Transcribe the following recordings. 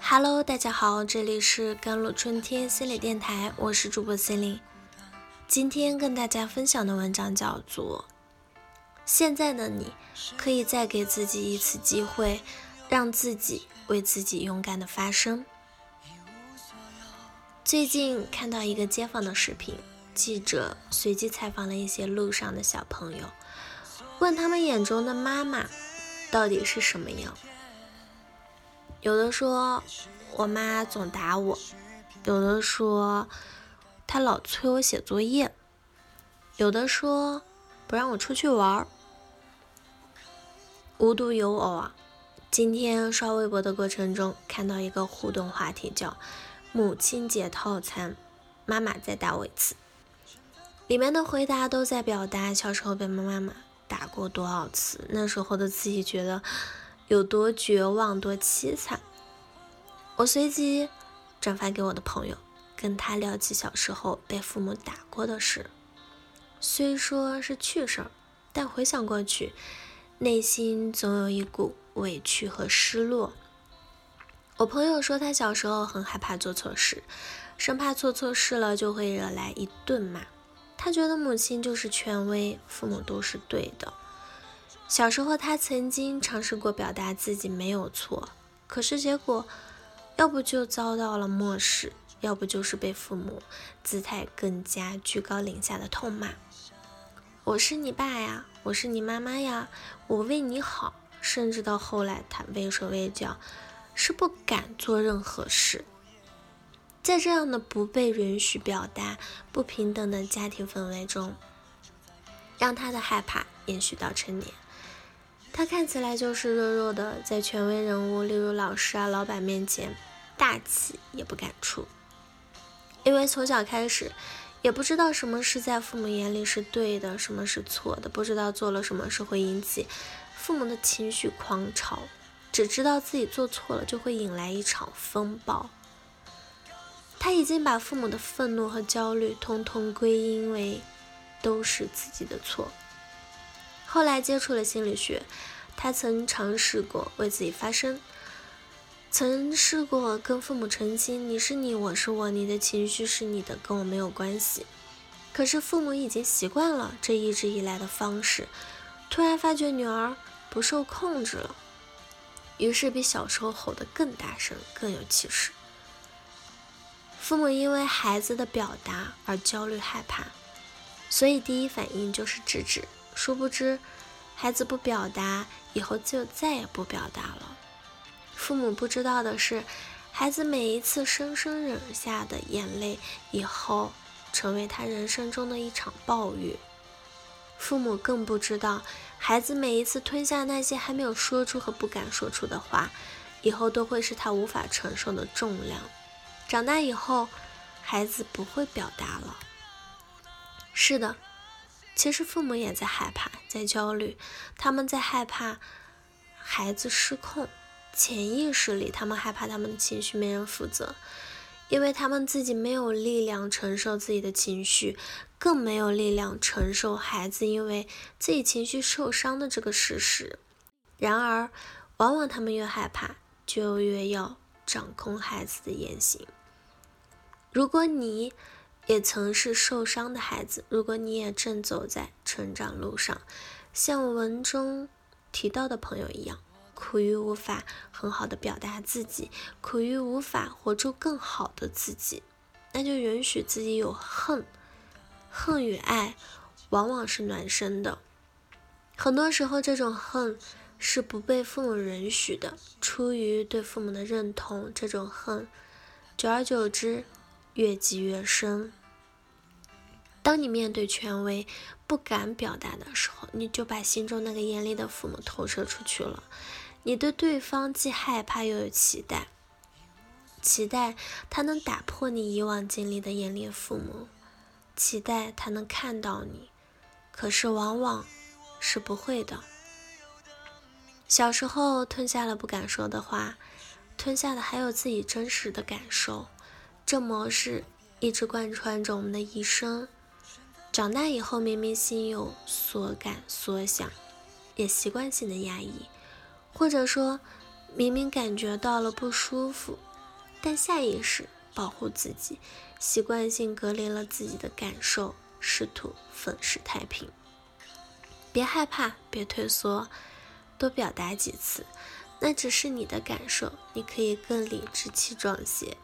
Hello，大家好，这里是甘露春天心理电台，我是主播心灵。今天跟大家分享的文章叫做《现在的你可以再给自己一次机会，让自己为自己勇敢的发声》。最近看到一个街坊的视频，记者随机采访了一些路上的小朋友，问他们眼中的妈妈到底是什么样。有的说我妈总打我，有的说她老催我写作业，有的说不让我出去玩儿。无独有偶啊，今天刷微博的过程中看到一个互动话题，叫“母亲节套餐，妈妈再打我一次”。里面的回答都在表达小时候被妈妈打过多少次，那时候的自己觉得。有多绝望，多凄惨。我随即转发给我的朋友，跟他聊起小时候被父母打过的事。虽说是趣事儿，但回想过去，内心总有一股委屈和失落。我朋友说，他小时候很害怕做错事，生怕做错事了就会惹来一顿骂。他觉得母亲就是权威，父母都是对的。小时候，他曾经尝试过表达自己没有错，可是结果，要不就遭到了漠视，要不就是被父母姿态更加居高临下的痛骂。我是你爸呀，我是你妈妈呀，我为你好。甚至到后来，他畏手畏脚，是不敢做任何事。在这样的不被允许表达、不平等的家庭氛围中，让他的害怕延续到成年。他看起来就是弱弱的，在权威人物，例如老师啊、老板面前，大气也不敢出，因为从小开始，也不知道什么是在父母眼里是对的，什么是错的，不知道做了什么事会引起父母的情绪狂潮，只知道自己做错了就会引来一场风暴。他已经把父母的愤怒和焦虑通通归因为都是自己的错。后来接触了心理学，他曾尝试过为自己发声，曾试过跟父母澄清：“你是你，我是我，你的情绪是你的，跟我没有关系。”可是父母已经习惯了这一直以来的方式，突然发觉女儿不受控制了，于是比小时候吼得更大声、更有气势。父母因为孩子的表达而焦虑害怕，所以第一反应就是制止。殊不知，孩子不表达，以后就再也不表达了。父母不知道的是，孩子每一次生生忍下的眼泪，以后成为他人生中的一场暴雨。父母更不知道，孩子每一次吞下那些还没有说出和不敢说出的话，以后都会是他无法承受的重量。长大以后，孩子不会表达了。是的。其实父母也在害怕，在焦虑，他们在害怕孩子失控，潜意识里他们害怕他们的情绪没人负责，因为他们自己没有力量承受自己的情绪，更没有力量承受孩子因为自己情绪受伤的这个事实。然而，往往他们越害怕，就越要掌控孩子的言行。如果你，也曾是受伤的孩子。如果你也正走在成长路上，像文中提到的朋友一样，苦于无法很好的表达自己，苦于无法活出更好的自己，那就允许自己有恨。恨与爱往往是孪生的。很多时候，这种恨是不被父母允许的，出于对父母的认同，这种恨，久而久之，越积越深。当你面对权威不敢表达的时候，你就把心中那个严厉的父母投射出去了。你对对方既害怕又有期待，期待他能打破你以往经历的严厉父母，期待他能看到你，可是往往是不会的。小时候吞下了不敢说的话，吞下的还有自己真实的感受，这模式一直贯穿着我们的一生。长大以后，明明心有所感所想，也习惯性的压抑，或者说明明感觉到了不舒服，但下意识保护自己，习惯性隔离了自己的感受，试图粉饰太平。别害怕，别退缩，多表达几次。那只是你的感受，你可以更理直气壮些。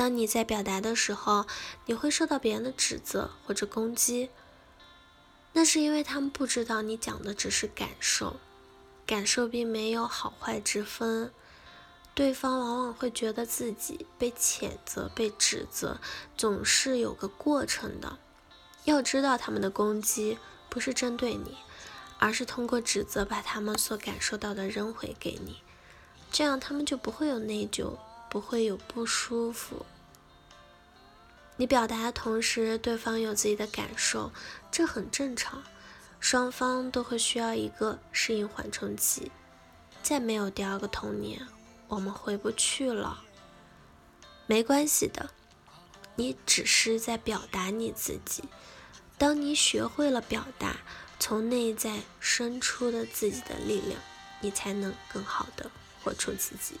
当你在表达的时候，你会受到别人的指责或者攻击，那是因为他们不知道你讲的只是感受，感受并没有好坏之分。对方往往会觉得自己被谴责、被指责，总是有个过程的。要知道，他们的攻击不是针对你。而是通过指责把他们所感受到的扔回给你，这样他们就不会有内疚，不会有不舒服。你表达的同时，对方有自己的感受，这很正常，双方都会需要一个适应缓冲期。再没有第二个童年，我们回不去了。没关系的，你只是在表达你自己。当你学会了表达。从内在生出的自己的力量，你才能更好的活出自己。